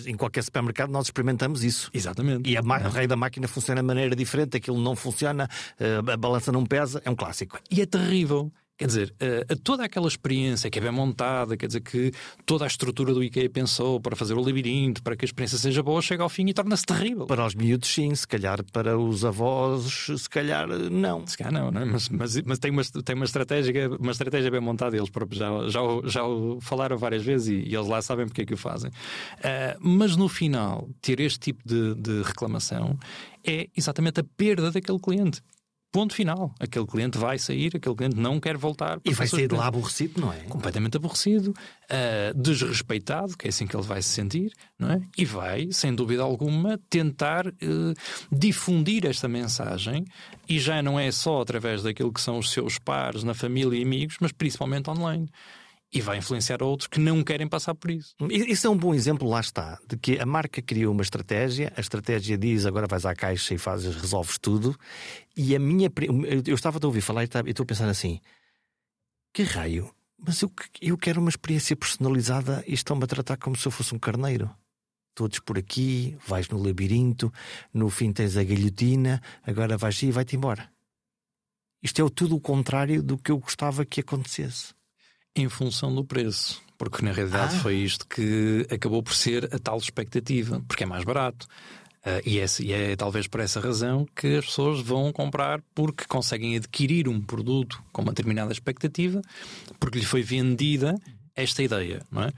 em qualquer supermercado nós experimentamos isso. Exatamente. E a, o rei da máquina funciona de maneira diferente, aquilo não funciona, eh, a balança não pesa, é um clássico. E é terrível. Quer dizer, uh, toda aquela experiência que é bem montada, quer dizer que toda a estrutura do IKEA pensou para fazer o labirinto, para que a experiência seja boa, chega ao fim e torna-se terrível. Para os miúdos, sim, se calhar para os avós, se calhar não. Se calhar não, não é? mas, mas, mas, tem, uma, tem uma, estratégia, uma estratégia bem montada, eles próprios já, já, já o falaram várias vezes e, e, eles lá sabem porque é que o fazem. Uh, mas no final, ter este tipo de, de reclamação é exatamente a perda daquele cliente. Ponto final. Aquele cliente vai sair, aquele cliente não quer voltar. E vai sair de lá aborrecido, não é? Completamente aborrecido, uh, desrespeitado, que é assim que ele vai se sentir, não é? E vai, sem dúvida alguma, tentar uh, difundir esta mensagem e já não é só através daquilo que são os seus pares na família e amigos, mas principalmente online e vai influenciar outros que não querem passar por isso. Isso é um bom exemplo, lá está, de que a marca criou uma estratégia, a estratégia diz agora vais à caixa e fazes, resolves tudo, e a minha. Eu estava a ouvir falar e estou a pensar assim: que raio? Mas eu, eu quero uma experiência personalizada e estão-me a tratar como se eu fosse um carneiro. Todos por aqui, vais no labirinto, no fim tens a guilhotina, agora vais e vai-te embora. Isto é tudo o contrário do que eu gostava que acontecesse em função do preço. Porque na realidade ah. foi isto que acabou por ser a tal expectativa, porque é mais barato. Uh, e, é, e, é, talvez por essa razão que as pessoas vão comprar porque conseguem adquirir um produto com uma determinada expectativa, porque lhe foi vendida esta ideia, não é?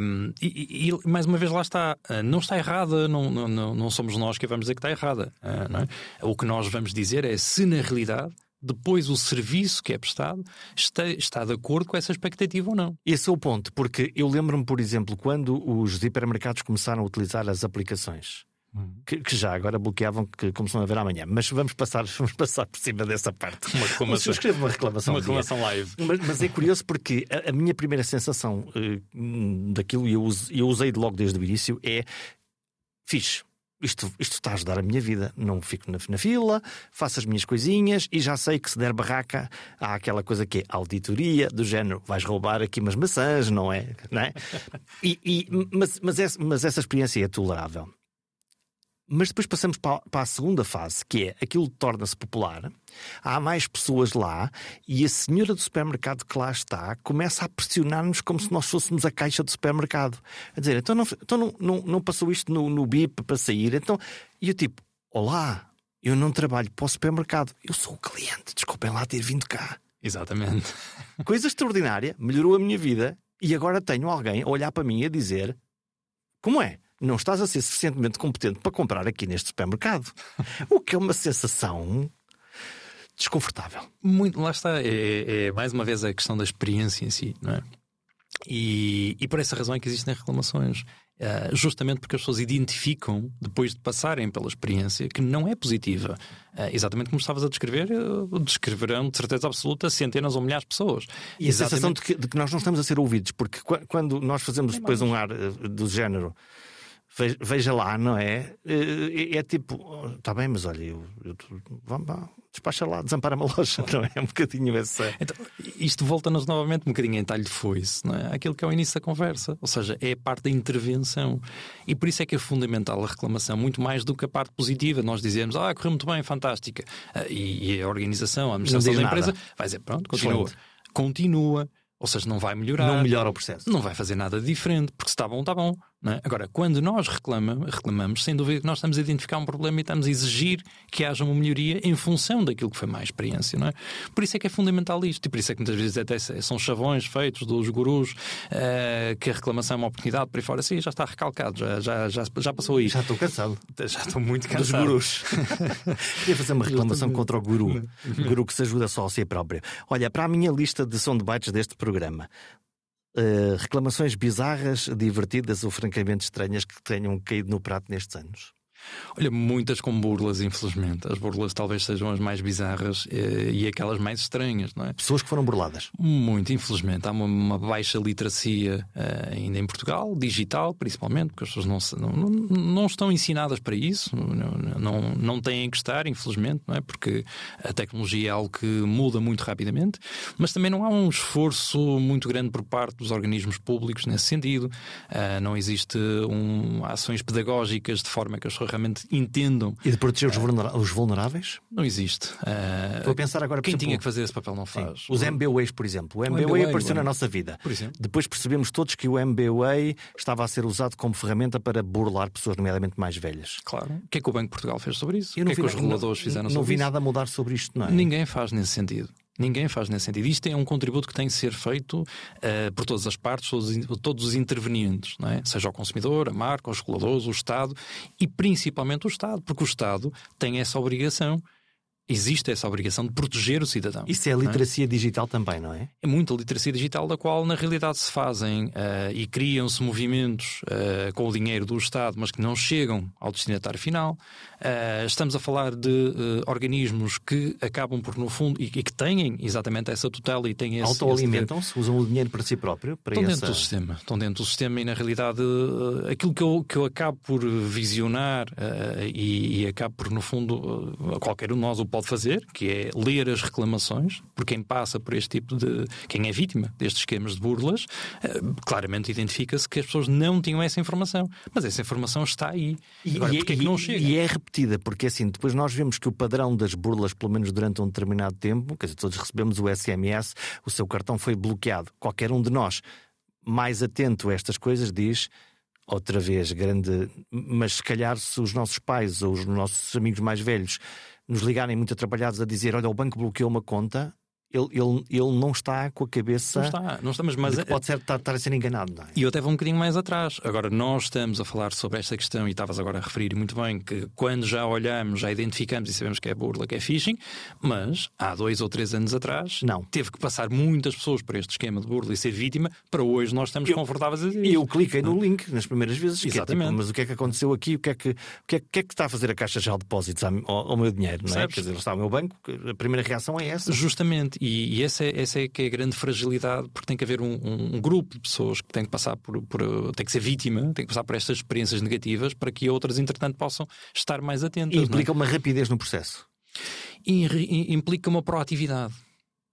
Um, e, e, mais uma vez lá está, uh, não está errada, não, não, não somos nós que vamos dizer que está errada. Uh, não é? O que nós vamos dizer é se na realidade depois o serviço que é prestado está, está de acordo com essa expectativa ou não. Esse é o ponto, porque eu lembro-me, por exemplo, quando os hipermercados começaram a utilizar as aplicações. Uhum. Que, que, já agora bloqueavam, que começam a ver amanhã. Mas vamos passar, vamos passar por cima dessa parte. Uma reclamação. Eu escrevo uma reclamação. Uma reclamação live. Mas, mas, é curioso porque a, a minha primeira sensação uh, daquilo, e eu, eu usei de logo desde o início, é fixe isto, isto está a ajudar a minha vida. Não fico na, na, fila, faço as minhas coisinhas e já sei que se der barraca, há aquela coisa que é auditoria, do género, vais roubar aqui umas maçãs, não é? Não é? E, e, mas, mas, essa, mas essa experiência é tolerável. Mas depois passamos para, a segunda fase, que é aquilo torna-se popular, há mais pessoas lá e a senhora do supermercado que lá está começa a pressionar-nos como se nós fôssemos a caixa do supermercado. A dizer, então não, então não, não, não passou isto no, no BIP para sair? Então... E eu tipo, olá, eu não trabalho para o supermercado, eu sou o cliente, desculpem lá ter vindo cá. Exatamente. Coisa extraordinária, melhorou a minha vida e agora tenho alguém a olhar para mim e a dizer: Como é? Não estás a ser suficientemente competente para comprar aqui neste supermercado. o que é uma sensação desconfortável. Muito, lá está, é, é, é, mais uma vez a questão da experiência em si, não é? E, e por essa razão é que existem reclamações. Uh, justamente porque as pessoas identificam, depois de passarem pela experiência, que não é positiva. Uh, exatamente como estavas a descrever, uh, descreverão de certeza absoluta centenas ou milhares de pessoas. E exatamente... a sensação de que, de que, nós não estamos a ser ouvidos, porque quando nnós fazemos depois um ar do género veja lá, não é? É, é tipo, está bem, mas olha, eu, eu, vamos lá, despacha lá, desampara-me a loja, não é? É um bocadinho essa. Então, isto volta-nos novamente um bocadinho em talho de foice, não é? Aquilo que é o início da conversa, ou seja, é a parte da intervenção. E por isso é que é fundamental a reclamação, muito mais do que a parte positiva. Nós dizemos, ah, correu muito bem, fantástica. Ah, e, e a organização, a administração da empresa nada. vai dizer, pronto, continua. Excelente. Continua. Ou seja, não vai melhorar. Não melhora o processo. Não vai fazer nada diferente, porque se está bom, está bom. É? Agora, quando nós reclamamos, reclamamos, sem dúvida que nós estamos a identificar um problema e estamos a exigir que haja uma melhoria em função daquilo que foi má experiência. Não é? Por isso é que é fundamental isto, e por isso é que muitas vezes até são chavões feitos dos gurus uh, que a reclamação é uma oportunidade para ir fora. Sim, já está recalcado, já, já, já, já passou aí. Já estou cansado. Já estou muito cansado. Dos gurus. Queria fazer uma reclamação contra o guru. O guru que se ajuda só a si próprio. Olha, para a minha lista de soundbites deste programa, reclamações bizarras, divertidas ou francamente estranhas que tenham caído no prato nestes anos? Olha, muitas com burlas, infelizmente. As burlas talvez sejam as mais bizarras eh, e aquelas mais estranhas, não é? Pessoas que foram burladas. Muito, infelizmente. Há uma, uma baixa literacia eh, ainda em Portugal, digital principalmente, porque as pessoas não, não, não estão ensinadas para isso, não, não, não têm que estar, infelizmente, não é? Porque a tecnologia é algo que muda muito rapidamente, mas também não há um esforço muito grande por parte dos organismos públicos nesse sentido. Uh, não existe um, ações pedagógicas de forma que as pessoas realmente entendam. E de proteger os, vulneráveis? Não existe. Uh, Estou a pensar agora Quem exemplo, tinha que fazer esse papel não faz. Sim, os MBWays, por exemplo. O MBWay, o MBWay apareceu na nossa vida. Depois percebemos todos que o MBWay estava a ser usado como ferramenta para burlar pessoas, nomeadamente mais velhas. Claro. O que é que o Banco de Portugal fez sobre isso? o que é que os reguladores fizeram sobre isso? Não vi nada mudar sobre isto, não é? Ninguém faz nesse sentido. Ninguém faz nesse sentido. Isto é um contributo que tem que ser feito uh, por todas as partes, todos, todos os intervenientes, é? seja o consumidor, a marca, os reguladores, o Estado e principalmente o Estado, porque o Estado tem essa obrigação existe essa obrigação de proteger o cidadão. Isso é a é? literacia é? digital também, não é? É muita literacia digital da qual na realidade se fazem uh, e criam-se movimentos uh, com o dinheiro do Estado, mas que não chegam ao destinatário final. Uh, estamos a falar de organismos que acabam por, no fundo, e, e, que têm exatamente essa tutela e têm esse. Autoalimentam-se, usam o dinheiro para si próprio? Para estão essa... dentro do sistema. Estão dentro do sistema e na realidade aquilo que eu, que eu acabo por visionar e, e acabo por, no fundo, qualquer um de nós o pode fazer, que é ler as reclamações, por quem passa por este tipo de. quem é vítima destes esquemas de burlas, eh, claramente identifica-se que as pessoas não tinham essa informação. Mas essa informação está aí. E, Agora, porquê é que não chega? E é repetida, porque assim, depois nós vemos que o padrão das burlas, pelo menos durante um determinado tempo, quer dizer, todos recebemos o SMS, o seu cartão foi bloqueado. Qualquer um de nós mais atento a estas coisas diz outra vez grande, mas se calhar se os nossos pais ou os nossos amigos mais velhos nos ligarem muito atrapalhados a dizer: Olha, o banco bloqueou uma conta, ele, ele, ele não está com a cabeça. Não está, não estamos, mas é- pode ser, estar, estar, a ser enganado. É? E eu até vou um bocadinho mais atrás. Agora, nós estamos a falar sobre esta questão, e estavas agora a referir muito bem, que quando já olhamos, já identificamos e sabemos que é burla, que é phishing, mas há dois ou três anos atrás, não. teve que passar muitas pessoas por este esquema de burla e ser vítima, para hoje nós estamos eu, confortáveis a dizer. E eu cliquei no link nas primeiras vezes. Exatamente. É, tipo, mas o que é que aconteceu aqui? O que é que, o que, é, que, é que está a fazer a Caixa de Depósitos ao, ao, meu dinheiro? Não é? Quer dizer, está o meu banco, a primeira reação é essa. Justamente. E, e essa, é, essa é que é a grande fragilidade, porque tem que haver um, um, um, grupo de pessoas que tem que passar por, por, tem que ser vítima, tem que passar por estas experiências negativas para que outras, entretanto, possam estar mais atentas. E implica é? uma rapidez no processo. E, e, implica uma proatividade,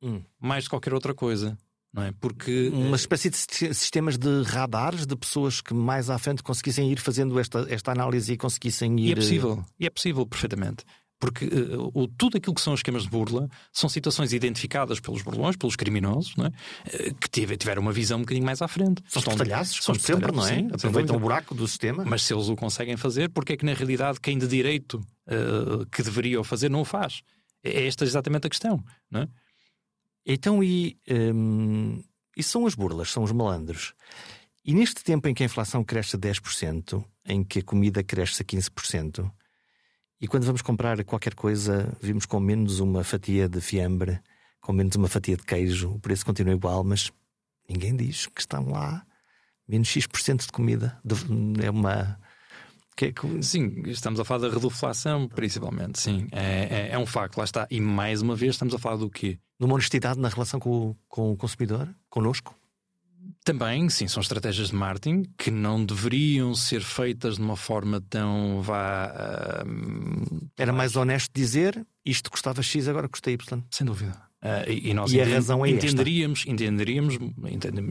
hum. mais de qualquer outra coisa. Não é? Porque uma espécie de sistemas de radares de pessoas que mais à frente conseguissem ir fazendo esta, esta análise e conseguissem ir. E é possível, e é possível perfeitamente. Porque uh, o, tudo aquilo que são esquemas de burla são situações identificadas pelos burlões, pelos criminosos, não é? Uh, que tive, tiveram uma visão um bocadinho mais à frente. São espetalhaços, como sempre, não é? Sim, Aproveitam o buraco do sistema. Mas se eles o conseguem fazer, porque é que na realidade quem de direito uh, que deveria o fazer não o faz? É esta exatamente a questão, não é? Então, e, hum, e são as burlas, são os malandros. E neste tempo em que a inflação cresce a 10%, em que a comida cresce a 15%, e quando vamos comprar qualquer coisa, vimos com menos uma fatia de fiambre, com menos uma fatia de queijo, o preço continua igual, mas ninguém diz que estão lá menos X% de comida. É uma. Que, que... Sim, estamos a falar da reduflação, principalmente, sim. É, é, é, um facto, lá está. E mais uma vez estamos a falar do quê? Numa honestidade na relação com o, com o consumidor, connosco? Também, sim, são estratégias de marketing que não deveriam ser feitas de uma forma tão vá. Uh, Era mais honesto dizer isto custava X, agora custa Y. Sem dúvida. Uh, e, e, nós e a razão é entenderíamos, entenderíamos,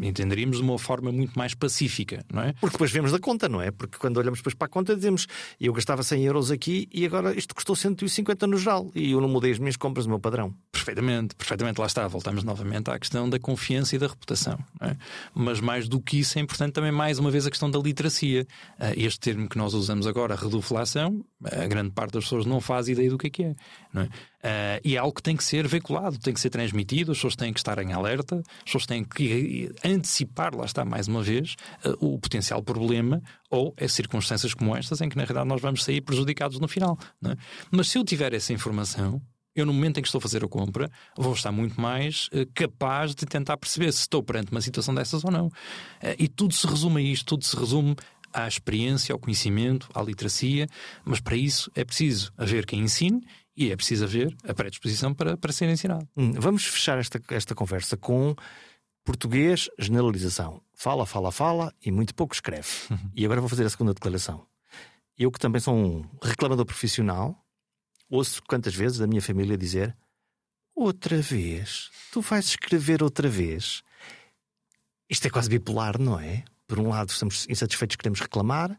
entenderíamos de uma forma muito mais pacífica, não é? Porque depois vemos da conta, não é? Porque quando olhamos depois para a conta dizemos eu gastava 100 euros aqui e agora isto custou 150 no geral e eu não mudei as minhas compras, o meu padrão. Perfeitamente, perfeitamente, lá está. Voltamos novamente à questão da confiança e da reputação. É? Mas mais do que isso é importante também, mais uma vez, a questão da literacia. Uh, este termo que nós usamos agora, reduflação, a grande parte das pessoas não faz ideia do que é que é. Não é? Uh, e é algo que tem que ser veiculado, tem que ser transmitido, as pessoas têm que estar em alerta, as pessoas têm que antecipar, lá está mais uma vez, uh, o potencial problema ou é circunstâncias como estas em que na realidade nós vamos sair prejudicados no final. É? Mas se eu tiver essa informação, eu no momento em que estou a fazer a compra vou estar muito mais uh, capaz de tentar perceber se estou perante uma situação dessas ou não. e tudo se resume a isto, tudo se resume à experiência, ao conhecimento, à literacia, mas para isso é preciso haver quem ensine e é preciso haver a predisposição para, para ser ensinado. Hum, vamos fechar esta, esta conversa com português generalização. Fala, fala, fala e muito pouco escreve. Uhum. E agora vou fazer a segunda declaração. Eu, que também sou um reclamador profissional, ouço quantas vezes da minha família dizer: Outra vez? Tu vais escrever outra vez? Isto é quase bipolar, não é? Por um lado, estamos insatisfeitos, queremos reclamar,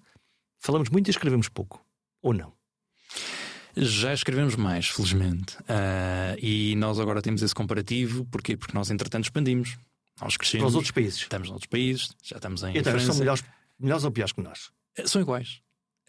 falamos muito e escrevemos pouco. Ou não? Já escrevemos mais, felizmente. Uh, e nós agora temos esse comparativo. Porquê? Porque nós, entretanto, expandimos. Nós crescemos. Para os outros países. Estamos nos outros países, já estamos em. Então, França. são melhores, melhores ou piores que nós? São iguais.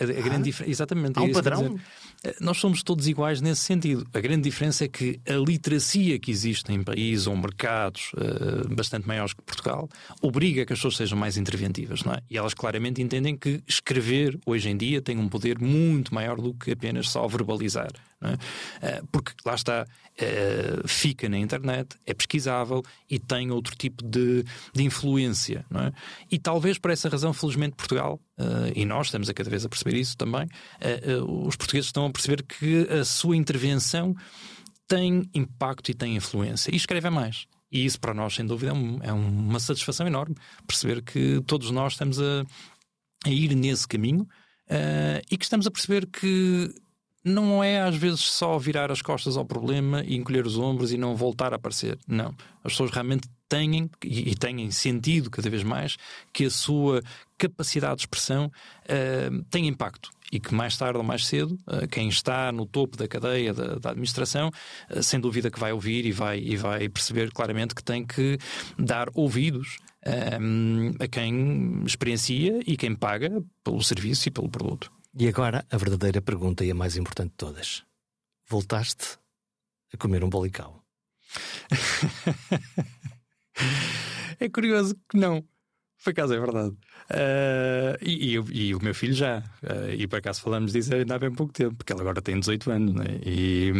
A, a ah, grande diferença, exatamente. Há um padrão? Eh, nós somos todos iguais nesse sentido. A grande diferença é que a literacia que existe em países ou mercados uh, bastante maiores que Portugal obriga que as pessoas sejam mais interventivas, não é? E elas claramente entendem que escrever hoje em dia tem um poder muito maior do que apenas só verbalizar. É? Uh, porque lá está, uh, fica na internet, é pesquisável e tem outro tipo de, de influência. É? E talvez por essa razão, felizmente, Portugal, uh, e nós estamos a cada vez a perceber isso também, os portugueses estão a perceber que a sua intervenção tem impacto e tem influência. E escrevem mais. E isso para nós, sem dúvida, é, é uma satisfação enorme perceber que todos nós estamos a, a ir nesse caminho uh, e que estamos a perceber que não é às vezes só virar as costas ao problema e encolher os ombros e não voltar a aparecer. Não. As pessoas realmente têm e têm sentido cada vez mais que a sua capacidade de expressão uh, tem impacto e que mais tarde ou mais cedo uh, quem está no topo da cadeia da, da administração uh, sem dúvida que vai ouvir e vai, e vai perceber claramente que tem que dar ouvidos a quem experiencia e quem paga pelo serviço e pelo produto. E agora a verdadeira pergunta e a mais importante de todas: voltaste a comer um bolicau? é curioso que não. Por acaso é verdade. Uh, e, e, e, o meu filho já. Uh, e por acaso falamos disso ainda há bem pouco tempo, porque ele agora tem 18 anos né? e,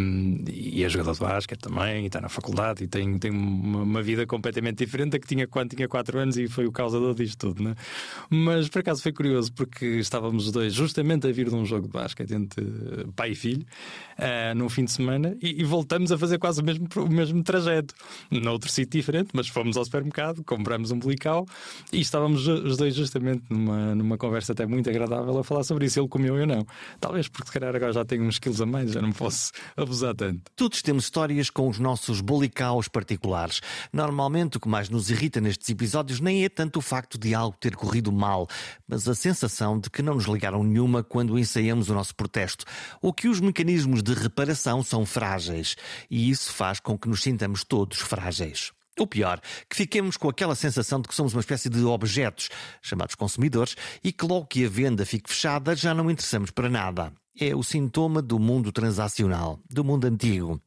e é jogador de basquete também, e está na faculdade e tem, tem uma, uma, vida completamente diferente da que tinha quando tinha 4 anos e foi o causador disto tudo. Né? Mas por acaso foi curioso, porque estávamos os dois justamente a vir de um jogo de basquete entre pai e filho, uh, num fim de semana, e, e, voltamos a fazer quase o mesmo, o mesmo trajeto, noutro sítio diferente, mas fomos ao supermercado, compramos um bolical e estávamos os dois justamente numa, numa conversa até muito agradável a falar sobre isso. Ele comeu eu não. Talvez porque se calhar agora já tenho uns quilos a mais, já não posso abusar tanto. Todos temos histórias com os nossos bolicaus particulares. Normalmente o que mais nos irrita nestes episódios nem é tanto o facto de algo ter corrido mal, mas a sensação de que não nos ligaram nenhuma quando ensaiamos o nosso protesto, ou que os mecanismos de reparação são frágeis. E isso faz com que nos sintamos todos frágeis. O pior, que fiquemos com aquela sensação de que somos uma espécie de objetos, chamados consumidores, e que logo que a venda fique fechada já não interessamos para nada. É o sintoma do mundo transacional, do mundo antigo.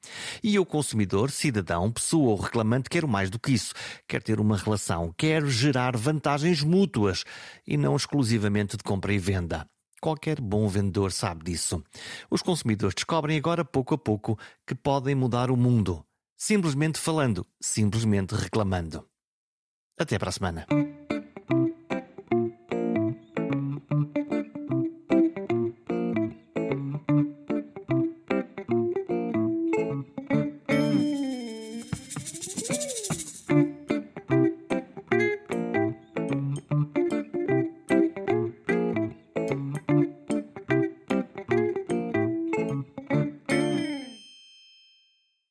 E o consumidor, cidadão, pessoa ou reclamante quer mais do que isso. Quer ter uma relação, quer gerar vantagens mútuas e não exclusivamente de compra e venda. Qualquer bom vendedor sabe disso. Os consumidores descobrem agora, pouco a pouco, que podem mudar o mundo simplesmente falando, simplesmente reclamando. Até para a semana.